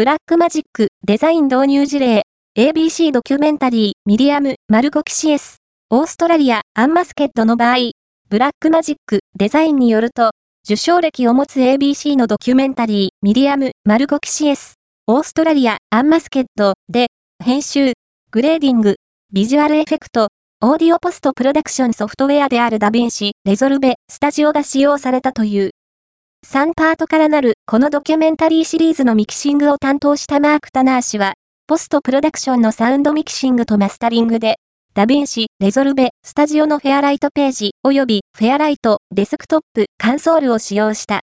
ブラックマジックデザイン導入事例、ABC ドキュメンタリー、 Miriam Margolyes、Australia Unmasked の場合、ブラックマジックデザインによると、受賞歴を持つ ABC のドキュメンタリー、 Miriam Margolyes、Australia Unmasked で、編集、グレーディング、ビジュアルエフェクト、オーディオポストプロダクションソフトウェアである DaVinci Resolve Studio が使用されたという。3パートからなるこのドキュメンタリーシリーズのミキシングを担当したマーク・タナー氏は、ポストプロダクションのサウンドミキシングとマスタリングで、ダヴィンシ、レゾルベ、スタジオのフェアライトページ、およびフェアライト、デスクトップ、カンソールを使用した。